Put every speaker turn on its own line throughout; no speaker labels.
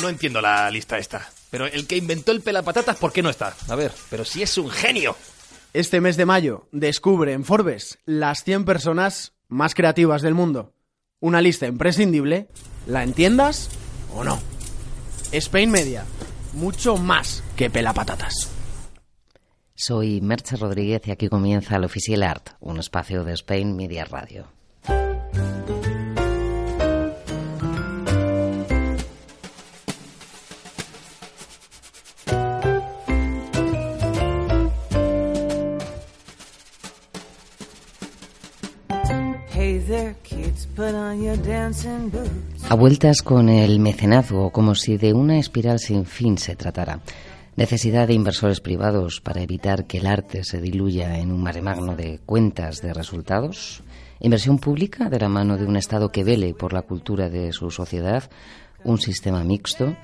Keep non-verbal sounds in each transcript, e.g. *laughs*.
No entiendo la lista esta. Pero el que inventó el pelapatatas, ¿por qué no está? A ver, pero si es un genio.
Este mes de mayo descubre en Forbes las 100 personas más creativas del mundo. Una lista imprescindible, ¿la entiendas o no? Spain Media, mucho más que pelapatatas.
Soy Merche Rodríguez y aquí comienza el Oficial Art, un espacio de Spain Media Radio. A vueltas con el mecenazgo, como si de una espiral sin fin se tratara. Necesidad de inversores privados para evitar que el arte se diluya en un mare magno de cuentas de resultados. Inversión pública de la mano de un Estado que vele por la cultura de su sociedad. Un sistema mixto.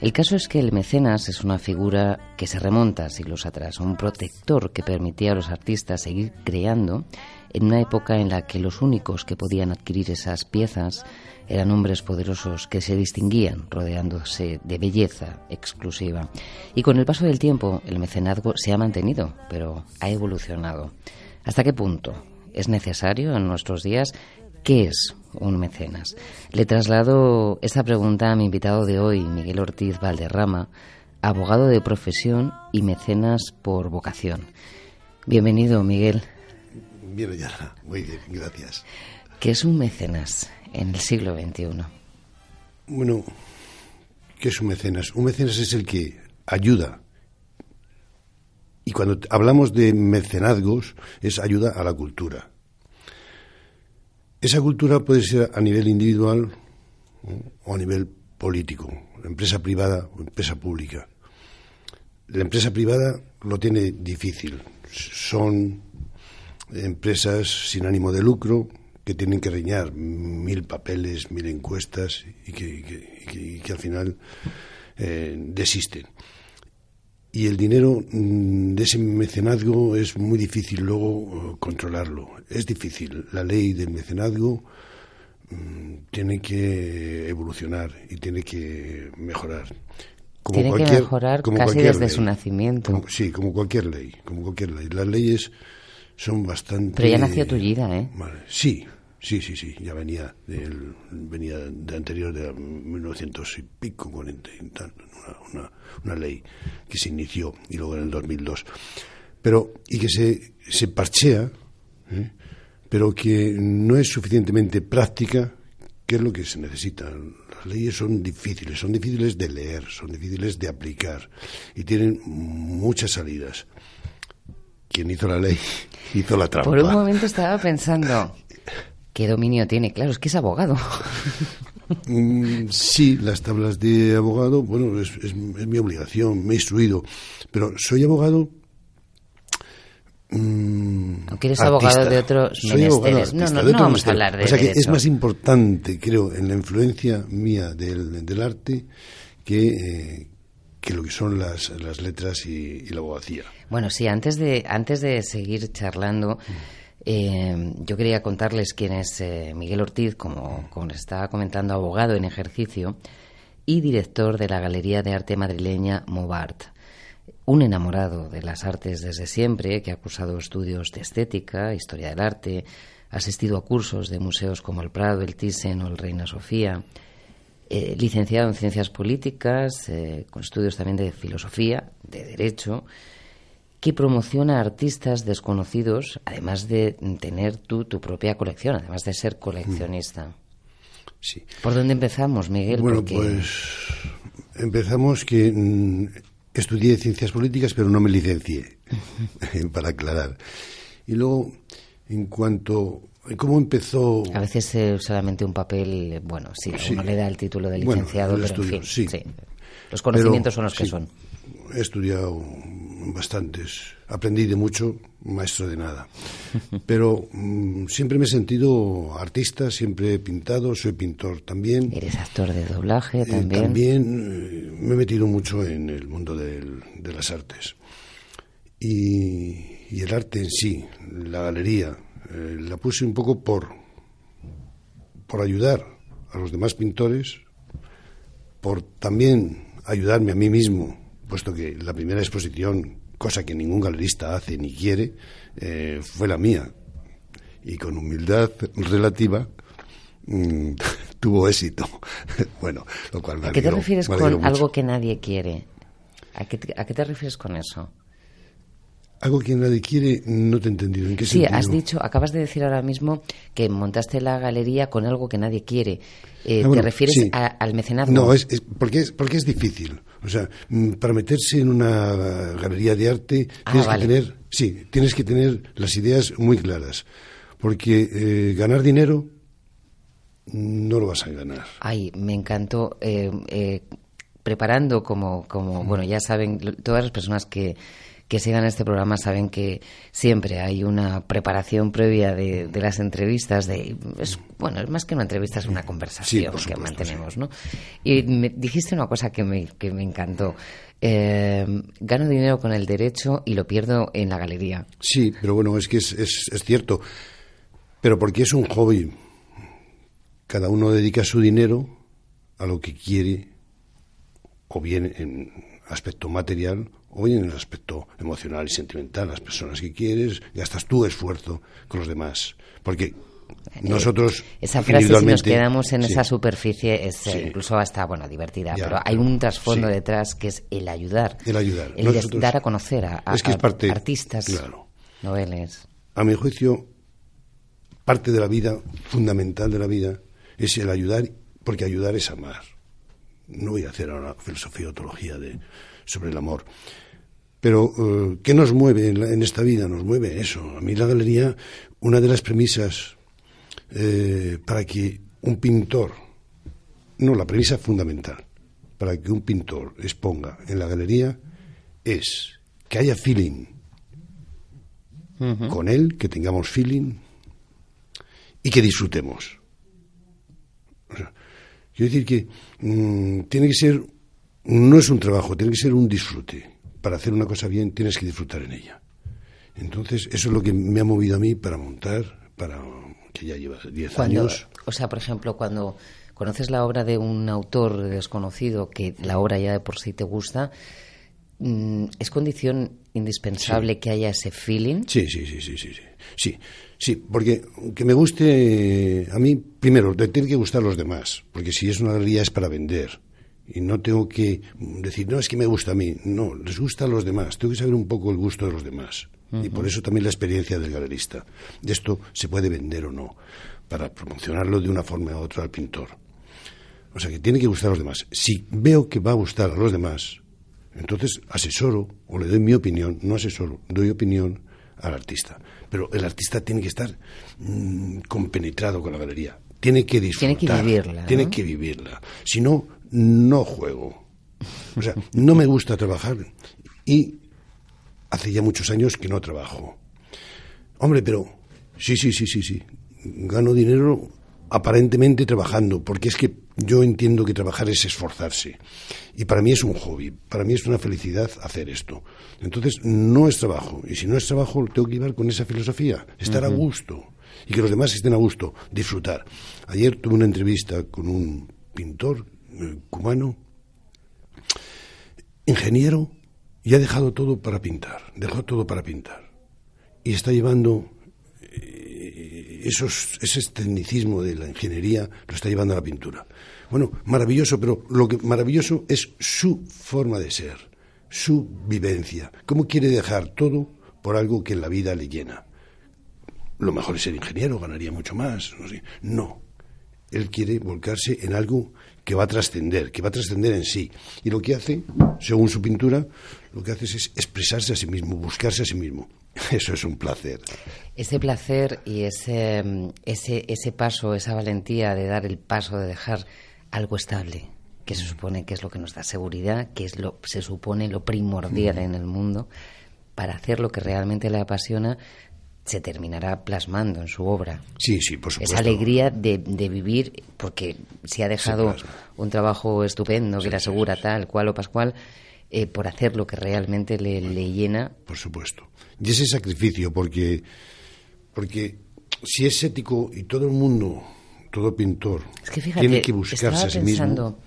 El caso es que el mecenas es una figura que se remonta siglos atrás, un protector que permitía a los artistas seguir creando en una época en la que los únicos que podían adquirir esas piezas eran hombres poderosos que se distinguían rodeándose de belleza exclusiva. Y con el paso del tiempo el mecenazgo se ha mantenido, pero ha evolucionado. ¿Hasta qué punto es necesario en nuestros días? ¿Qué es un mecenas? Le traslado esta pregunta a mi invitado de hoy, Miguel Ortiz Valderrama, abogado de profesión y mecenas por vocación. Bienvenido, Miguel.
Bien, ya. Muy bien, gracias.
¿Qué es un mecenas en el siglo XXI?
Bueno, ¿qué es un mecenas? Un mecenas es el que ayuda. Y cuando hablamos de mecenazgos, es ayuda a la cultura. Esa cultura puede ser a nivel individual o a nivel político, empresa privada o empresa pública. La empresa privada lo tiene difícil. Son empresas sin ánimo de lucro que tienen que reñar mil papeles, mil encuestas y que, al final eh, desisten. Y el dinero mm, de ese mecenazgo es muy difícil luego eh, controlarlo. Es difícil. La ley del mecenazgo mm, tiene que evolucionar y tiene que mejorar.
tiene que mejorar casi desde su nacimiento.
sí, como cualquier ley, como cualquier ley. Las leyes son bastante...
Pero ya nació tullida, ¿eh?
Sí, sí, sí, sí, ya venía, venía de anterior, de 1900 y pico, 40 y tal, una, una, ley que se inició y luego en el 2002. Pero, y que se, se parchea, ¿eh? pero que no es suficientemente práctica, que es lo que se necesita. Las leyes son difíciles, son difíciles de leer, son difíciles de aplicar y tienen muchas salidas quien hizo la ley *laughs* hizo la trampa.
Por un momento estaba pensando, ¿qué dominio tiene? Claro, es que es abogado. *laughs*
Mm, sí, las tablas de abogado, bueno, es, mi obligación, me he instruido, pero soy abogado
Mm, Aunque eres abogado de otros menesteres. no, no, no vamos a hablar de
O sea que es más importante, creo, en la influencia mía del, del arte que, eh, que lo que son las, las letras y, la abogacía.
Bueno, sí, antes de, antes de seguir charlando, eh, yo quería contarles quién es eh, Miguel Ortiz, como, como les estaba comentando, abogado en ejercicio y director de la Galería de Arte madrileña Movart. Un enamorado de las artes desde siempre, que ha cursado estudios de estética, historia del arte, ha asistido a cursos de museos como el Prado, el Thyssen o el Reina Sofía, eh, licenciado en Ciencias Políticas, eh, con estudios también de Filosofía, de Derecho, que promociona a artistas desconocidos, además de tener tú tu propia colección, además de ser coleccionista.
Sí.
¿Por dónde empezamos, Miguel?
Bueno, pues empezamos que mm, estudié Ciencias Políticas, pero no me licencié, *laughs* para aclarar. Y luego, en cuanto ¿Cómo empezó?
A veces eh, solamente un papel, bueno, sí, uno le da el título de licenciado, pero en fin, sí. Los conocimientos son los que son.
He estudiado bastantes, aprendí de mucho, maestro de nada. *laughs* Pero mm, siempre me he sentido artista, siempre he pintado, soy pintor también.
¿Eres actor de doblaje eh, también?
también eh, me he metido mucho en el mundo de las artes. Y, y, el arte en sí, la galería, eh, la puse un poco por, por ayudar a los demás pintores, por también ayudarme a mí mismo, puesto que la primera exposición, cosa que ningún galerista hace ni quiere, eh, fue la mía. Y con humildad relativa mm, *laughs* tuvo éxito. *laughs* bueno, lo cual
¿A qué te refieres con algo que nadie quiere? ¿A qué, ¿A qué te refieres con eso?
Algo que nadie quiere, no te he entendido. ¿En qué
sí, has dicho, acabas de decir ahora mismo que montaste la galería con algo que nadie quiere. Eh, ah, ¿Te refieres al mecenazgo?
No, es, porque, es, porque es difícil. O sea, mm, para meterse en una galería de arte ah, tienes que tener, sí, tienes que tener las ideas muy claras. Porque eh, ganar dinero no lo vas a ganar.
Ay, me encantó. Eh, preparando como, como, bueno, ya saben, todas las personas que que sigan este programa saben que siempre hay una preparación previa de, las entrevistas. De, bueno, es más que una entrevista, es una conversación que mantenemos, ¿no? Y me dijiste una cosa que me, que me encantó. Eh, gano dinero con el derecho y lo pierdo en la galería.
Sí, pero bueno, es que es, es, es cierto. Pero porque es un hobby. Cada uno dedica su dinero a lo que quiere, o bien en aspecto material o en el aspecto emocional y sentimental, las personas que quieres, gastas tu esfuerzo con los demás. Porque eh, nosotros
esa frase si nos quedamos en esa superficie es eh, incluso hasta bueno divertida pero hay un trasfondo detrás que es el ayudar.
El ayudar.
El dar a conocer a, artistas claro. noveles.
A mi juicio parte de la vida fundamental de la vida es el ayudar porque ayudar es amar. No voy a hacer ahora filosofía o teología de sobre el amor. Pero, eh, ¿qué nos mueve en, esta vida? Nos mueve eso. A mí la galería, una de las premisas eh, para que un pintor, no, la premisa fundamental, para que un pintor exponga en la galería es que haya feeling con él, que tengamos feeling y que disfrutemos. quiero decir que mm, tiene que ser no es un trabajo, tiene que ser un disfrute. Para hacer una cosa bien tienes que disfrutar en ella. Entonces, eso es lo que me ha movido a mí para montar, para que ya lleva 10 años.
O sea, por ejemplo, cuando conoces la obra de un autor desconocido, que la obra ya de por sí te gusta, mm, ¿es condición indispensable que haya ese feeling?
Sí, sí, sí, sí, sí, sí. Sí, porque que me guste a mí, primero, tiene que gustar a los demás, porque si es una galería es para vender y no tengo que decir, no, es que me gusta a mí. No, les gusta a los demás. Tengo que saber un poco el gusto de los demás. Y por eso también la experiencia del galerista. De esto se puede vender o no, para promocionarlo de una forma u otra al pintor. O sea, que tiene que gustar a los demás. Si veo que va a gustar a los demás, entonces asesoro o le doy mi opinión, no asesoro, doy opinión al artista. Pero el artista tiene que estar mm, compenetrado con la galería. Tiene que disfrutar.
Tiene que vivirla.
Tiene que vivirla. Si no, no juego. O sea, no me gusta trabajar y hace ya muchos años que no trabajo. Hombre, pero sí, sí, sí, sí, sí. Gano dinero aparentemente trabajando, porque es que yo entiendo que trabajar es esforzarse. Y para mí es un hobby, para mí es una felicidad hacer esto. Entonces, no es trabajo. Y si no es trabajo, tengo que llevar con esa filosofía, estar a gusto. Y que los demás estén a gusto, disfrutar. Ayer tuve una entrevista con un pintor cubano, ingeniero, y ha dejado todo para pintar, dejó todo para pintar. Y está llevando eh, esos, ese tecnicismo de la ingeniería, lo está llevando a la pintura. Bueno, maravilloso, pero lo que maravilloso es su forma de ser, su vivencia. ¿Cómo quiere dejar todo por algo que en la vida le llena? Lo mejor es ser ingeniero, ganaría mucho más. No, no. Él quiere volcarse en algo que va a trascender, que va a trascender en sí. Y lo que hace, según su pintura, lo que hace es expresarse a sí mismo, buscarse a sí mismo. *laughs* Eso es un placer.
Ese placer y ese, ese, ese paso, esa valentía de dar el paso de dejar algo estable, que se supone que es lo que nos da seguridad, que es lo se supone lo primordial en el mundo, para hacer lo que realmente le apasiona, se terminará plasmando en su obra.
Sí, sí, por supuesto.
Esa alegría de, de vivir, porque si ha dejado un trabajo estupendo que le asegura tal, cual o pascual, eh, por hacer lo que realmente le, le, llena.
Por supuesto. Y ese sacrificio, porque, porque si es ético y todo el mundo, todo pintor,
es que fíjate,
tiene que buscarse a sí
pensando,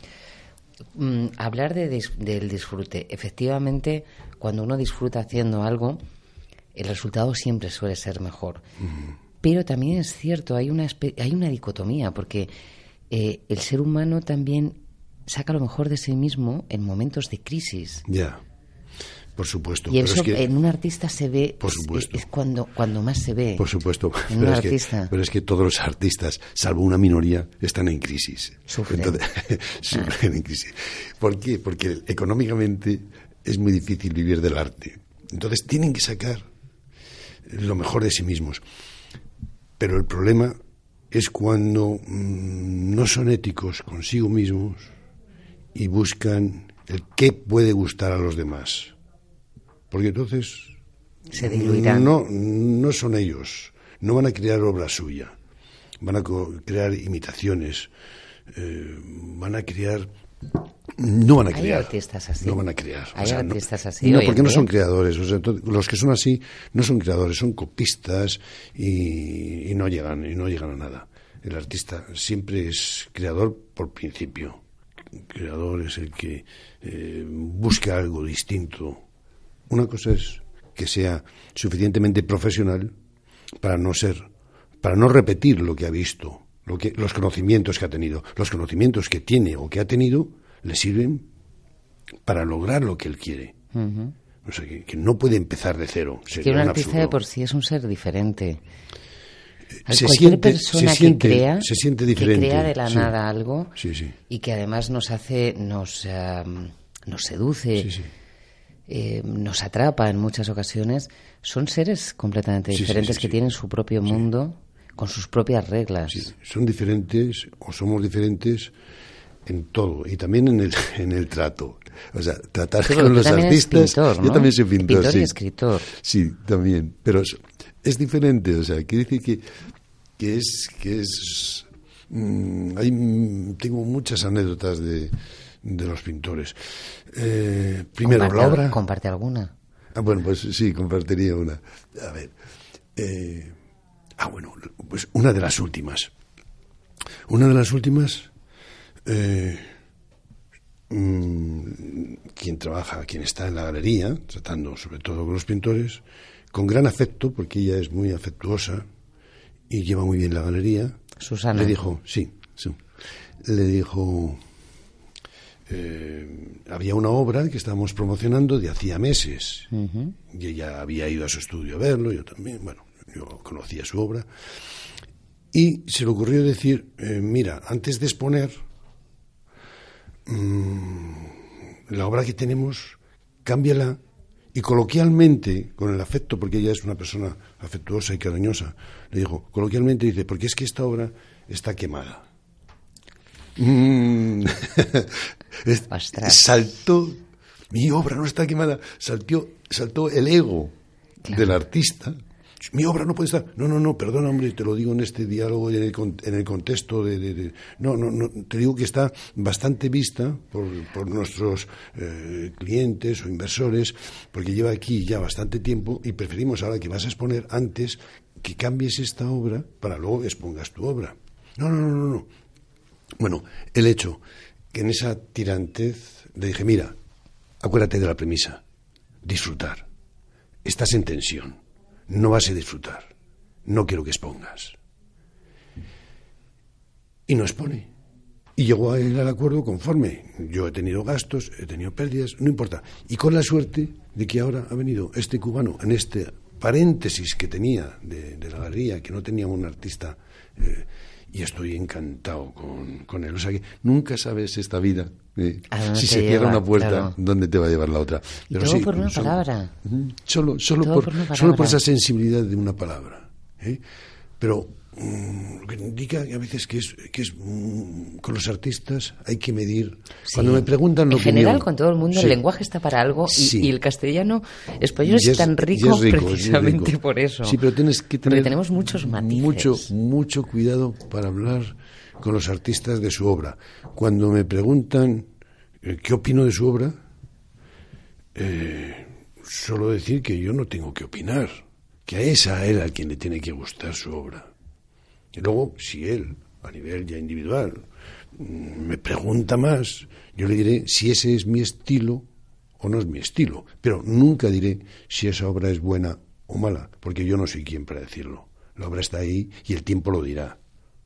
mismo.
Mm, hablar de, del disfrute. Efectivamente, cuando uno disfruta haciendo algo, el resultado siempre suele ser mejor. Pero también es cierto, hay una, hay una dicotomía, porque eh, el ser humano también saca lo mejor de sí mismo en momentos de crisis.
Ya, por supuesto.
Y
pero
eso
es que,
en un artista se ve,
Por supuesto.
es cuando, cuando más se ve.
Por supuesto.
En
Pero
un
es, que,
artista.
pero es que todos los artistas, salvo una minoría, están en crisis.
Sufren.
Entonces, *laughs* sufren en crisis. ¿Por qué? Porque económicamente es muy difícil vivir del arte. Entonces tienen que sacar lo mejor de sí mismos. Pero el problema es cuando mm, no son éticos consigo mismos y buscan el qué puede gustar a los demás. Porque entonces
Se diluirán.
no, no son ellos, no van a crear obra suya, van a crear imitaciones, eh, van a crear no van a
Hay
crear.
artistas así.
No van a crear.
Hay
no-
artistas así
No,
hoy en
porque no son creadores. O sea, los que son así no son creadores, son copistas y, y no llegan y no llegan a nada. El artista siempre es creador por principio. Creador es el que eh, busca algo distinto. Una cosa es que sea suficientemente profesional para no ser, para no repetir lo que ha visto, lo que, los conocimientos que ha tenido. Los conocimientos que tiene o que ha tenido le sirven para lograr lo que él quiere. O sea, que, que no puede empezar de cero.
que
Sería
un
un
artista de por sí es un ser diferente. A
Se
cualquier
siente-
persona
se siente-
que crea,
se siente
que
diferente,
crea de la
sí.
nada algo
Sí, sí.
y que además nos hace, nos, eh, nos seduce, eh, nos atrapa en muchas ocasiones, son seres completamente diferentes que tienen su propio mundo con sus propias reglas.
Sí, son diferentes o somos diferentes en todo y también en el, *laughs* en el trato. O sea, tratar con los artistas.
pintor,
Yo también soy pintor.
Pintor y
sí.
escritor.
Sí, también. Pero es, es diferente. O sea, quiere decir que, que es. Que es mm, hay, mm, tengo muchas anécdotas de, de los pintores. Eh, primero,
comparte,
la obra.
comparte alguna.
Ah, bueno, pues sí, compartiría una. A ver. eh, ah, bueno, pues una de las últimas. Una de las últimas. Eh, mm, quien trabaja, quien está en la galería, tratando sobre todo con los pintores, con gran afecto, porque ella es muy afectuosa y lleva muy bien la galería.
Susana.
Le dijo, sí, sí. Le dijo, eh, había una obra que estábamos promocionando de hacía meses. Y ella había ido a su estudio a verlo, yo también, bueno, yo conocía su obra. Y se le ocurrió decir, eh, mira, antes de exponer mm, la obra que tenemos, cámbiala y coloquialmente, con el afecto, porque ella es una persona afectuosa y cariñosa, le dijo, coloquialmente dice, porque es que esta obra está quemada. Mm. *laughs* Saltó, mi obra no está quemada, saltó, saltó el ego del artista. Mi obra no puede estar. No, no, no, perdona, hombre, te lo digo en este diálogo y en el, en el contexto de, No, no, no, te digo que está bastante vista por, por nuestros eh, clientes o inversores, porque lleva aquí ya bastante tiempo y preferimos ahora que vas a exponer antes que cambies esta obra para luego expongas tu obra. No, no, no, no, no. Bueno, el hecho que en esa tirantez le dije, mira, acuérdate de la premisa, disfrutar. Estás en tensión, no vas a disfrutar, no quiero que expongas. Y no expone. Y llegó a él al acuerdo conforme. Yo he tenido gastos, he tenido pérdidas, no importa. Y con la suerte de que ahora ha venido este cubano en este paréntesis que tenía de, la galería, que no tenía un artista, eh, y estoy encantado con, con él. O sea que nunca sabes esta vida. eh,
¿A dónde
si se cierra una puerta,
Claro.
¿dónde te va a llevar la otra?
Y todo por una palabra.
Solo, solo, por, solo por esa sensibilidad de una palabra. ¿eh? Pero lo que indica a veces que es, que es mm, con los artistas hay que medir. Cuando me preguntan la
En general, con todo el mundo,
Sí.
el lenguaje está para algo y,
Sí.
y el castellano español
Y
es, tan rico
es rico, es muy
precisamente
rico.
por eso.
Sí, pero tienes que
Porque
tener
tenemos muchos matices.
mucho, mucho cuidado para hablar con los artistas de su obra. Cuando me preguntan eh, qué opino de su obra, eh, solo decir que yo no tengo que opinar, que a esa a él a quien le tiene que gustar su obra. Y luego, si él, a nivel ya individual, mm, me pregunta más, yo le diré si ese es mi estilo o no es mi estilo. Pero nunca diré si esa obra es buena o mala, porque yo no soy quien para decirlo. La obra está ahí y el tiempo lo dirá.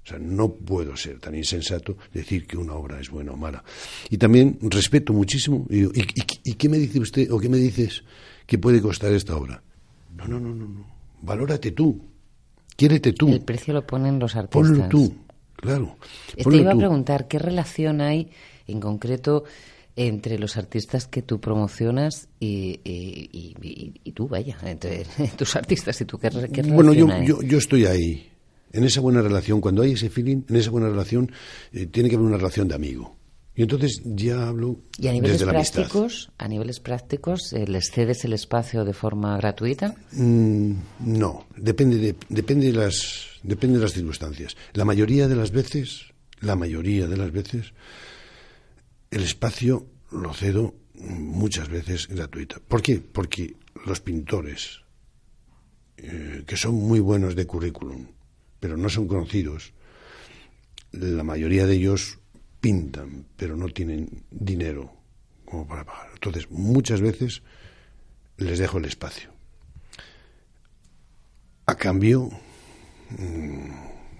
O sea, no puedo ser tan insensato decir que una obra es buena o mala. Y también respeto muchísimo. Y, digo, ¿y, y- y qué me dice usted o qué me dices que puede costar esta obra? No, no, no, no. no. Valórate tú. Quiérete tú.
El precio lo ponen los artistas.
Ponlo tú. Claro.
Te
ponlo
iba a preguntar, ¿qué relación hay en concreto entre los artistas que tú promocionas y, y- y- y- y tú, vaya, entre *laughs* tus artistas y tú? ¿Qué, qué
Bueno, yo,
hay?
yo, yo estoy ahí. En esa buena relación, cuando hay ese feeling, en esa buena relación, eh, tiene que haber una relación de amigo. Y entonces ya hablo
¿Y a niveles
desde la amistad.
prácticos, a niveles prácticos, eh, les cedes el espacio de forma gratuita?
Mm, no, depende de, depende, de las, depende de las circunstancias. La mayoría de las veces, la mayoría de las veces, el espacio lo cedo muchas veces gratuito. ¿Por qué? Porque los pintores, eh, que son muy buenos de currículum, pero no son conocidos, la mayoría de ellos pintan, pero no tienen dinero como para pagar. Entonces, muchas veces les dejo el espacio. A cambio, mm,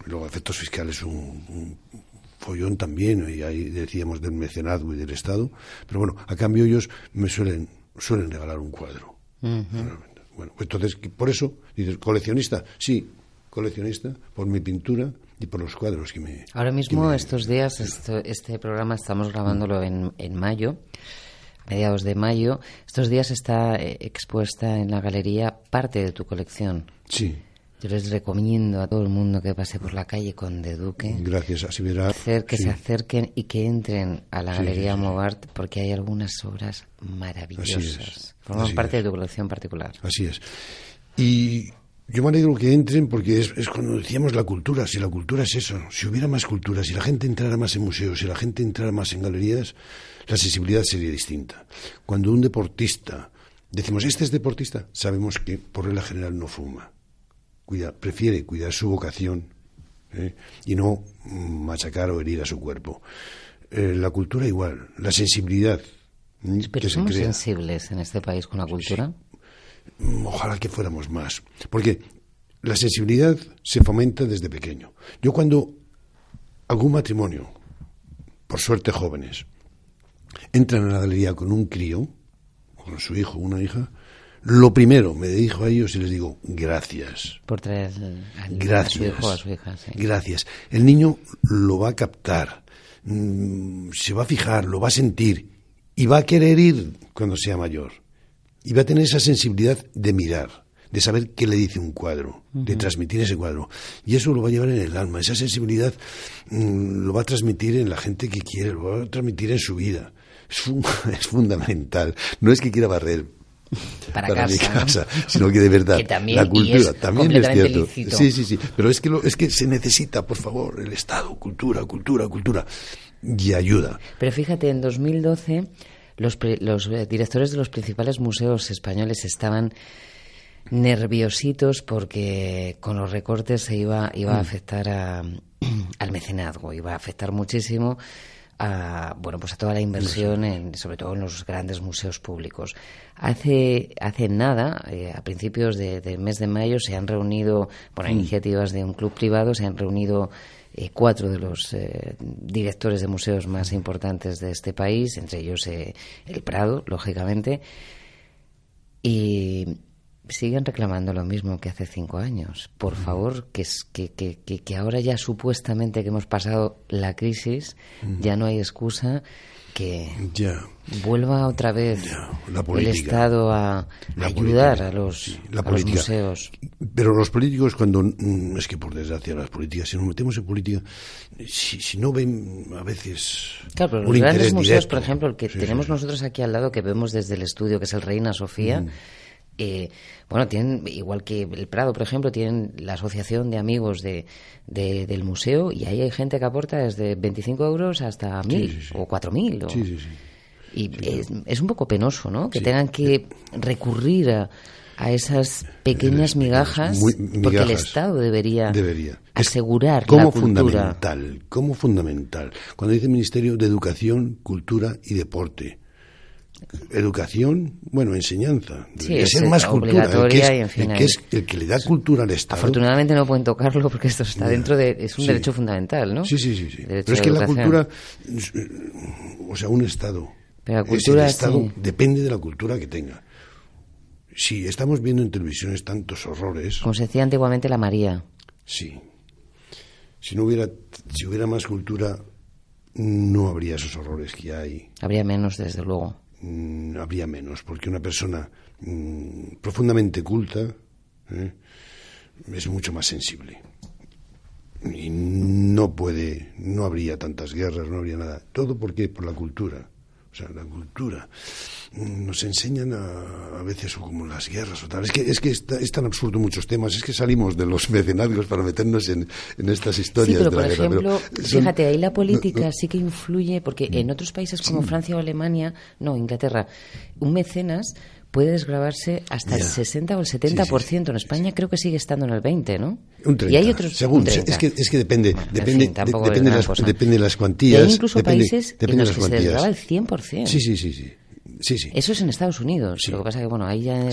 luego efectos fiscales un, un follón también, y ahí decíamos del mecenazgo y del Estado, pero bueno, a cambio ellos me suelen, suelen regalar un cuadro. Bueno, pues entonces, por eso, dices, coleccionista, sí, coleccionista, por mi pintura y por los cuadros que me...
Ahora mismo,
me-
estos días, esto- este programa estamos grabándolo en, en mayo, mediados de mayo. Estos días está eh, expuesta en la galería parte de tu colección.
Sí,
Yo les recomiendo a todo el mundo que pase por la calle con De Duque
gracias, así verá.
hacer que
sí.
se acerquen y que entren a la
Sí,
Galería
sí,
porque hay algunas obras maravillosas.
es,
Forman
así
parte
es.
de tu colección particular.
Así es. Y yo me alegro que entren porque es, es cuando decíamos la cultura. Si la cultura es eso, si hubiera más cultura, si la gente entrara más en museos, si la gente entrara más en galerías, la sensibilidad sería distinta. Cuando un deportista, decimos, este es deportista, sabemos que por regla general no fuma. Cuida, prefiere cuidar su vocación ¿eh? y no mm, machacar o herir a su cuerpo. Eh, la cultura igual, la sensibilidad. mm,
Pero
que
somos sensibles en este país con la cultura.
Ojalá que fuéramos más. Porque la sensibilidad se fomenta desde pequeño. Yo cuando algún matrimonio, por suerte jóvenes, entran a la galería con un crío, con su hijo una hija, lo primero me dirijo a ellos y les digo, gracias.
Por traer a
Gracias.
su hijo o a su hija. sí.
Gracias. El niño lo va a captar, mm, se va a fijar, lo va a sentir y va a querer ir cuando sea mayor. Y va a tener esa sensibilidad de mirar, de saber qué le dice un cuadro, de transmitir ese cuadro. Y eso lo va a llevar en el alma. Esa sensibilidad mm, lo va a transmitir en la gente que quiere, lo va a transmitir en su vida. Es, fun- *laughs* es fundamental. No es que quiera barrer *laughs*
Para
mi
casa, ¿no?
sino que de verdad
Que también,
la cultura
es
también es cierto.
lícito.
Sí, sí, sí, pero es que lo- es que se necesita, por favor, el Estado, cultura, cultura, cultura y ayuda.
Pero fíjate, en 2012 los, los eh, directores de los principales museos españoles estaban nerviositos porque con los recortes se iba, iba
Mm.
a afectar a- *clears throat* al mecenazgo, iba a afectar muchísimo a bueno pues a toda la inversión en, sobre todo en los grandes museos públicos hace hace nada eh, a principios de- del mes de mayo se han reunido por
Mm.
iniciativas de un club privado se han reunido eh, cuatro de los eh, directores de museos más importantes de este país entre ellos eh, el Prado lógicamente y siguen reclamando lo mismo que hace cinco años. Por favor, que, que, que, que ahora ya supuestamente que hemos pasado la crisis, ya no hay excusa que vuelva otra vez el Estado a ayudar a, los, museos.
Pero los políticos, cuando. Mm, es que por desgracia, las políticas, si nos metemos en política, si, no ven a veces.
Claro, pero los grandes museos, por ejemplo, el que tenemos nosotros aquí al lado, que vemos desde el estudio, que es el Reina Sofía. Mm. Eh, bueno, tienen, igual que el Prado, por ejemplo, tienen la asociación de amigos de, del museo y ahí hay gente que aporta desde 25 euros hasta 1.000 o 4.000. Sí, sí, sí. Y es, un poco penoso, ¿no? Que tengan que recurrir a, a esas pequeñas migajas, porque el Estado debería, debería. asegurar
como
la
cultura. fundamental, como fundamental. Cuando dice Ministerio de Educación, Cultura y Deporte, educación, bueno, enseñanza.
Sí, es más cultura. El que es,
y, en fin, el que es el que le da cultura al Estado.
Afortunadamente no pueden tocarlo porque esto está dentro de. Es un derecho fundamental, ¿no?
Sí, sí, sí. sí. Pero es que la cultura. O sea, un Estado. Pero la cultura. el Estado depende de la cultura que tenga. Si estamos viendo en televisiones tantos horrores.
Como se decía antiguamente la María.
Sí. Si no hubiera, si hubiera más cultura, no habría esos horrores que hay.
Habría menos, desde luego.
Mm, habría menos, porque una persona mm, profundamente culta ¿eh? es mucho más sensible. Y no puede, no habría tantas guerras, no habría nada. Todo porque por la cultura. O sea, la cultura. Nos enseñan a, a veces como las guerras o tal. Es que, es, que es tan absurdo muchos temas, es que salimos de los *laughs* mecenarios para meternos en, en estas historias
sí,
pero,
por
ejemplo,
fíjate, ahí la política sí que influye, porque en otros países como Francia o Alemania, no, Inglaterra, un mecenas puede desgravarse hasta el 60 o el 70%. En España creo que sigue estando en el 20, ¿no?
Un 30. Y hay otros Según, es que, es que depende, depende, depende, las, depende de las cuantías.
hay incluso países en los que se desgraba el 100%.
Sí, sí, sí, sí. Sí, sí.
Eso es en Estados Unidos. Lo que pasa es que, bueno, ahí ya,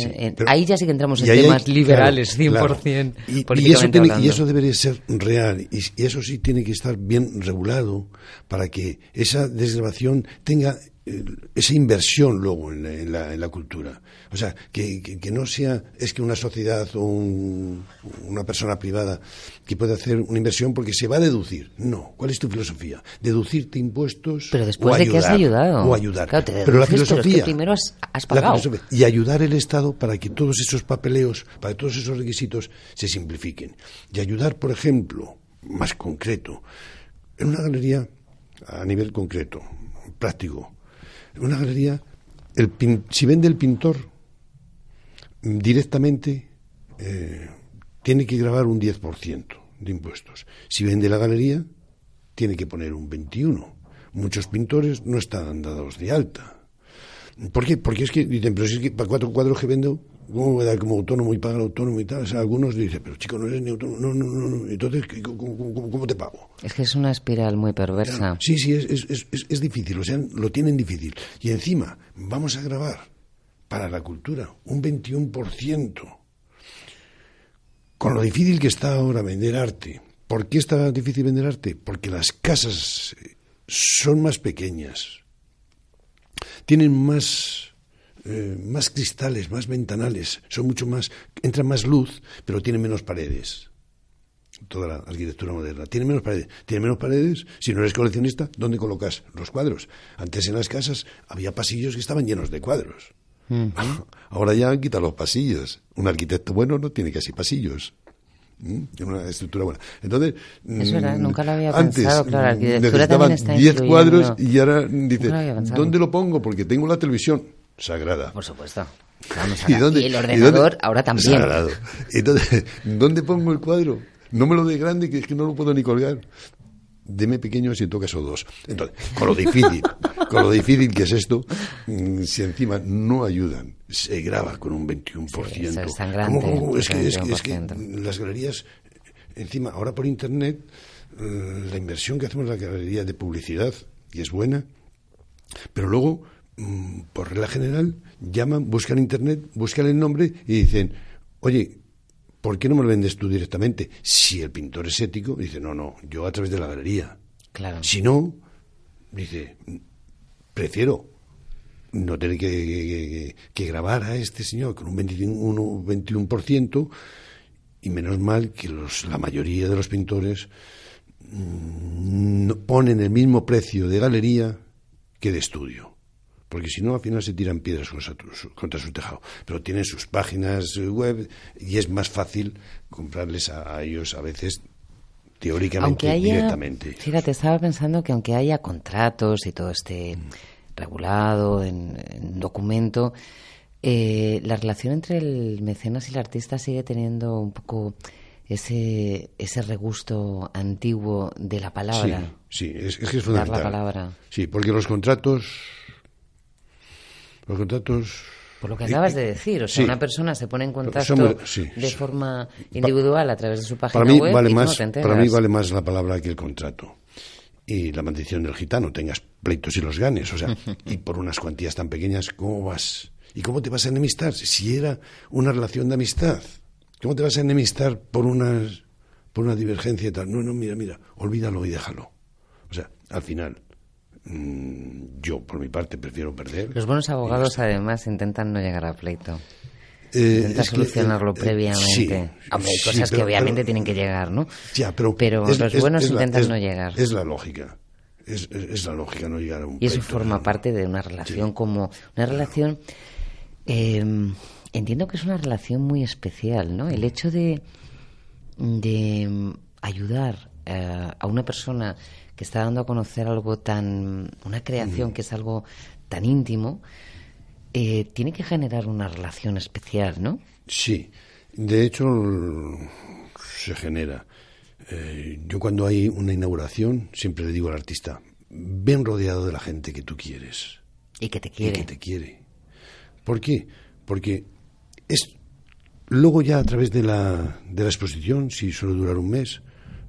ahí ya sí que entramos en temas liberales, 100%.
Y, eso tiene, y, eso debería ser real. Y, eso sí tiene que estar bien regulado para que esa desgrabación tenga esa inversión luego en la, en la, cultura. O sea, que, que, no sea, es que una sociedad o una persona privada que puede hacer una inversión porque se va a deducir. No. ¿Cuál es tu filosofía? Deducirte impuestos.
Pero después de que has ayudado.
O ayudar. pero la filosofía.
primero has, pagado.
y ayudar el Estado para que todos esos papeleos, para que todos esos requisitos se simplifiquen. Y ayudar, por ejemplo, más concreto, en una galería a nivel concreto, práctico una galería, el si vende el pintor directamente, eh, tiene que grabar un 10% de impuestos. Si vende la galería, tiene que poner un 21%. Muchos pintores no están dados de alta. ¿Por qué? Porque es que dicen, pero si es que para cuatro cuadros que vendo, ¿cómo voy a dar como autónomo y pagar autónomo y tal? O sea, algunos dicen, pero chico, no eres ni autónomo. No, no, no, no. Entonces, ¿cómo, te pago?
Es que es una espiral muy perversa.
Sí, sí, es, es, es, es difícil, o sea, lo tienen difícil. Y encima, vamos a grabar para la cultura un 21%. Con lo difícil que está ahora vender arte. ¿Por qué está difícil vender arte? Porque las casas son más pequeñas, tienen más eh, más cristales, más ventanales, son mucho más, entra más luz, pero tiene menos paredes. Toda la arquitectura moderna tiene menos paredes. Tiene menos paredes. Si no eres coleccionista, ¿dónde colocas los cuadros? Antes en las casas había pasillos que estaban llenos de cuadros. Ahora ya han quitado los pasillos. Un arquitecto bueno no tiene casi pasillos. ¿Mm? Una estructura buena. Entonces,
es verdad, nunca lo había antes, pensado. Claro, la
arquitectura también está 10 cuadros y ahora dice, ¿dónde lo pongo? Porque tengo la televisión sagrada.
Por supuesto. ¿Y, el ordenador ahora también.
Sagrado. Entonces, ¿dónde pongo el cuadro? No me lo dé grande, que es que no lo puedo ni colgar. Deme pequeño si en todo caso dos. Entonces, con lo difícil, *laughs* con lo difícil que es esto, mm, si encima no ayudan, se graba con un 21%. Sí, es, Es, que, es, que, las galerías, encima, ahora por internet, eh, la inversión que hacemos en la galería de publicidad, y es buena, pero luego por regla general, llaman, buscan internet, buscan el nombre y dicen, oye, ¿por qué no me lo vendes tú directamente? Si el pintor es ético, dice, no, no, yo a través de la galería.
Claro.
Si no, dice, prefiero no tener que, que, grabar a este señor con un 21%, 21% y menos mal que los, la mayoría de los pintores mm, ponen el mismo precio de galería que de estudio. Porque si no, al final se tiran piedras contra su, tejado. Pero tienen sus páginas web y es más fácil comprarles a, ellos a veces teóricamente directamente.
Fíjate, estaba pensando que aunque haya contratos y todo este regulado en, documento, eh, la relación entre el mecenas y el artista sigue teniendo un poco ese, ese regusto antiguo de la palabra.
Sí, es, que es fundamental.
Dar la palabra.
Sí, porque los contratos. Los contratos.
Por lo que acabas de decir, o sea, una persona se pone en contacto de forma individual a través de su página
para mí
web
vale
y
más,
no te
Para mí vale más la palabra que el contrato y la maldición del gitano, tengas pleitos y los ganes, o sea, *laughs* y por unas cuantías tan pequeñas, ¿cómo vas? ¿Y cómo te vas a enemistar? Si era una relación de amistad, ¿cómo te vas a enemistar por unas por una divergencia y tal? No, no, mira, mira, olvídalo y déjalo. O sea, al final, yo por mi parte prefiero perder.
Los buenos abogados además intentan no llegar a pleito. Eh, Intenta solucionarlo eh, previamente. Hombre, hay cosas que obviamente tienen que llegar, ¿no?
Ya, pero,
pero los buenos intentan no llegar.
Es la lógica. Es, la lógica no llegar a un
Y eso forma parte de una relación como una relación em, entiendo que es una relación muy especial, ¿no? El hecho de de ayudar eh, a una persona que está dando a conocer algo tan una creación que es algo tan íntimo eh, tiene que generar una relación especial, ¿no?
Sí, de hecho se genera. Eh, yo cuando hay una inauguración siempre le digo al artista, ven rodeado de la gente que tú quieres.
Y que te quiere.
Y que te quiere. ¿Por qué? Porque es luego ya a través de la, de la exposición, si suele durar un mes,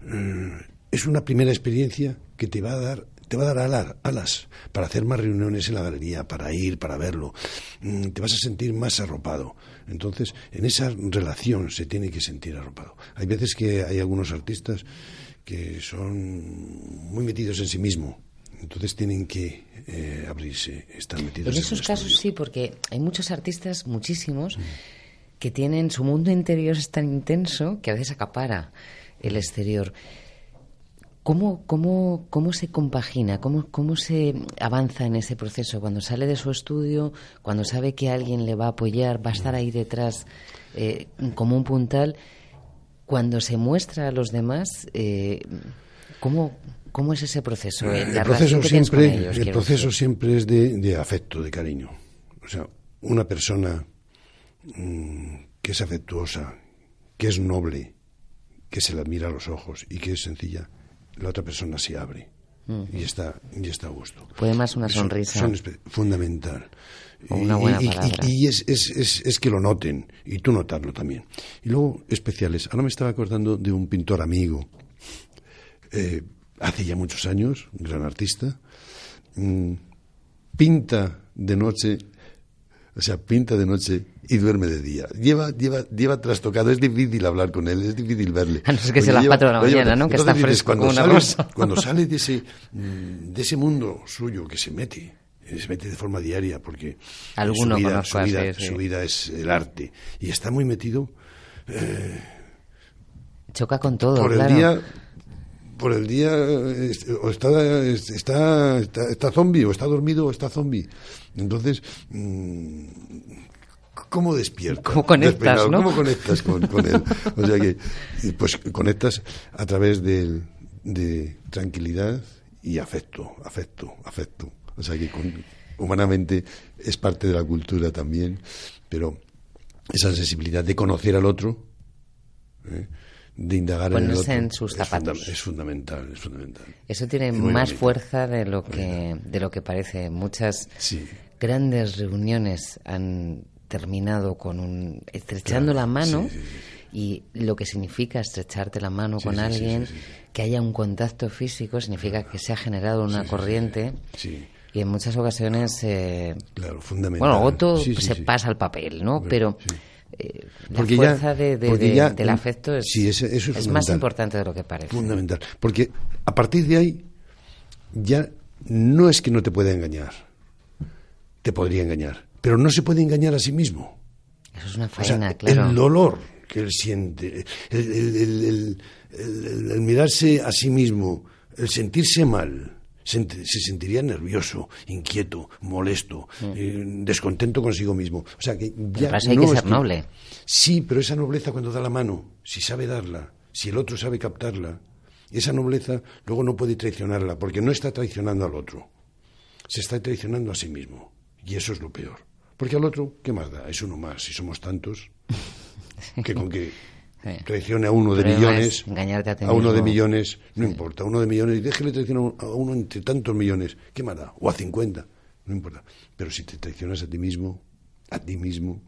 eh, es una primera experiencia que te va a dar te va a dar alas, para hacer más reuniones en la galería, para ir, para verlo. Mm, te vas a sentir más arropado. Entonces, en esa relación se tiene que sentir arropado. Hay veces que hay algunos artistas que son muy metidos en sí mismo. Entonces tienen que eh, abrirse, estar metidos
en esos casos sí, porque hay muchos artistas, muchísimos, mm. que tienen su mundo interior es tan intenso que a veces acapara el exterior. ¿Cómo, cómo, cómo se compagina, cómo, cómo se avanza en ese proceso? Cuando sale de su estudio, cuando sabe que alguien le va a apoyar, va a estar ahí detrás eh, como un puntal, cuando se muestra a los demás, eh, ¿cómo, ¿cómo es ese proceso?
Eh, el proceso, siempre, el proceso siempre es de, afecto, de cariño. O sea, una persona mm, que es afectuosa, que es noble, que se la mira a los ojos y que es sencilla, la otra persona se abre y está y está a gusto.
Puede más una sonrisa.
fundamental.
una buena
y,
palabra.
y, es, es, es, que lo noten y tú notarlo también. Y luego especiales. Ahora me estaba acordando de un pintor amigo, eh, hace ya muchos años, un gran artista, mm, pinta de noche o sea, pinta de noche y duerme de día. Lleva, lleva, lleva trastocado. Es difícil hablar con él, es difícil verle.
A no ser que sea las cuatro de la mañana, ¿no? Que está fresco
cuando
una
sale. *laughs* Cuando sale de ese, de ese mundo suyo que se mete, eh, se mete de forma diaria porque
Alguno
su, vida, su, vida, su vida es el arte y está muy metido. Eh,
Choca con todo,
por
claro.
el día por el día o está, está, está, zombie, o está dormido, o está zombie. Entonces, mm, ¿cómo despiertas?
¿Cómo conectas,
¿Cómo conectas con, él? O sea que, pues conectas a través de, de tranquilidad y afecto, afecto, afecto. O sea que humanamente es parte de la cultura también, pero esa sensibilidad de conocer al otro, ¿eh? de indagar en, el otro,
en sus zapatos.
Es, fundamental, es fundamental.
Eso tiene más fuerza de lo que de lo que parece. Muchas grandes reuniones han terminado con un estrechando la mano y lo que significa estrecharte la mano con alguien, que haya un contacto físico, significa que se ha generado una corriente. Y en muchas ocasiones, eh,
claro, fundamental.
bueno, todo se pasa al papel, ¿no? Pero eh, la fuerza de, del afecto es, es, más importante de lo que parece.
Fundamental. Porque a partir de ahí ya no es que no te pueda engañar, te podría engañar. Pero no se puede engañar a sí mismo.
Eso es una
O sea,
faena, claro.
El dolor que él siente, el, el- el- el- el- el mirarse a sí mismo, el sentirse mal, se, ent- se sentiría nervioso, inquieto, molesto, eh, descontento consigo mismo. O sea que ya no
que
es
ser noble.
Sí, pero esa nobleza cuando da la mano, si sabe darla, si el otro sabe captarla, esa nobleza luego no puede traicionarla, porque no está traicionando al otro, se está traicionando a sí mismo. Y eso es lo peor. Porque al otro, ¿qué más da? Es uno más, si somos tantos, *laughs* que con que traicione a uno de millones,
a
uno de millones, no importa, a uno de millones, y déjele traicionar a uno entre tantos millones, ¿qué más da? O a 50, no importa. Pero si te traicionas a ti mismo, a ti mismo,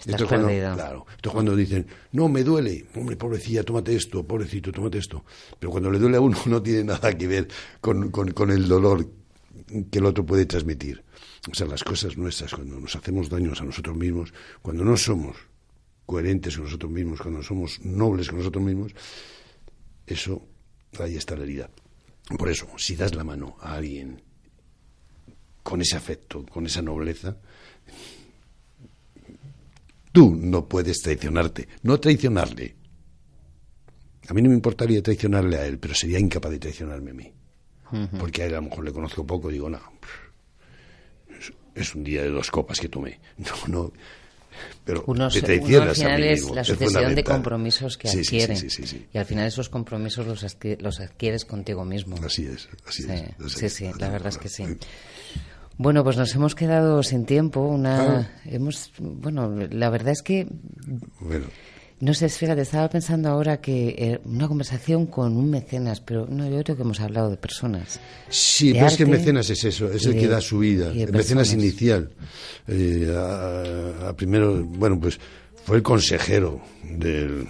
esto es cuando, claro, esto es cuando dicen, no, me duele, hombre, pobrecilla, tómate esto, pobrecito, tómate esto. Pero cuando le duele a uno *laughs* no tiene nada que ver con, con- con el dolor que el otro puede transmitir. O sea, las cosas nuestras, cuando nos hacemos daños a nosotros mismos, cuando no somos coherentes con nosotros mismos, cuando somos nobles con nosotros mismos, eso, ahí está la herida. Por eso, si das la mano a alguien con ese afecto, con esa nobleza, tú no puedes traicionarte, no traicionarle. A mí no me importaría traicionarle a él, pero sería incapaz de traicionarme a mí. Porque a él a lo mejor le conozco poco y digo, no, es, es un día de dos copas que tomé. *laughs* No, no. Pero
Uno,
te
uno al final es la
es
sucesión de compromisos que
Sí, sí,
adquiere.
Sí, sí, sí, sí.
Y al final esos compromisos los, adqui- los adquieres contigo mismo.
Así es, así
Sí,
es. así
sí,
es.
sí, la verdad es que sí. Bueno, pues nos hemos quedado sin tiempo. Una,
Ah.
hemos, bueno, la verdad es que
Bueno,
no sé, fíjate, estaba pensando ahora que eh, una conversación con un mecenas, pero no, yo creo que hemos hablado de personas.
Sí,
de
pero es que el mecenas es eso, es el que da su vida, el mecenas inicial. Eh, a, a primero, bueno, pues fue el consejero del,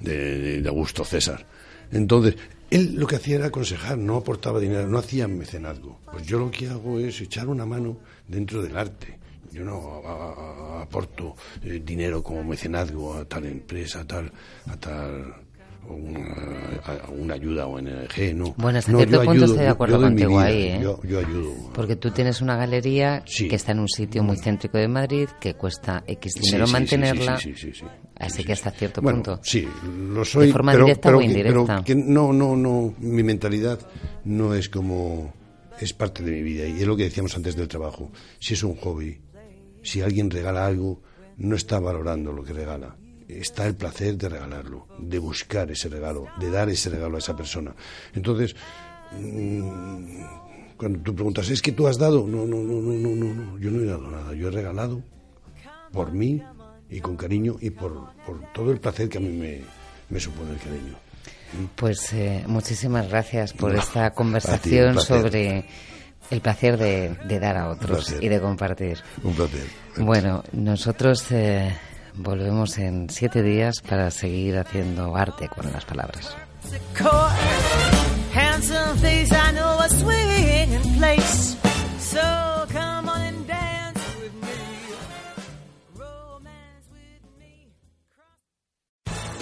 de, de Augusto César. Entonces, él lo que hacía era aconsejar, no aportaba dinero, no hacía mecenazgo. Pues yo lo que hago es echar una mano dentro del arte. Yo no a- a- aporto eh, dinero como mecenazgo a tal empresa, a tal, a tal una, a una ayuda ONG, no.
Bueno, hasta
No,
cierto
yo
punto
ayudo,
estoy de
yo-
acuerdo
yo mi
contigo
vida,
ahí, ¿eh?
Yo, yo ayudo.
Porque tú tienes una galería
Sí.
que está en un sitio muy céntrico de Madrid, que cuesta X dinero
sí, sí,
mantenerla.
sí, sí, sí, sí.
Así
Sí,
que hasta cierto
Bueno,
punto.
Sí, lo soy.
De forma
pero,
directa
pero
o indirecta.
pero que no, no, no. Mi mentalidad no es como. Es parte de mi vida. Y es lo que decíamos antes del trabajo. Si es un hobby, si alguien regala algo, no está valorando lo que regala. Está el placer de regalarlo, de buscar ese regalo, de dar ese regalo a esa persona. Entonces, mm, cuando tú preguntas, ¿es que tú has dado? No, no, no, no, no, no, no. Yo no he dado nada. Yo he regalado por mí y con cariño y por, por todo el placer que a mí me, me supone el cariño.
Pues eh, muchísimas gracias por
No,
esta
ti,
conversación sobre el placer de, de dar a otros y de compartir.
Un placer.
Bueno, nosotros eh, volvemos en siete días para seguir haciendo arte con las palabras.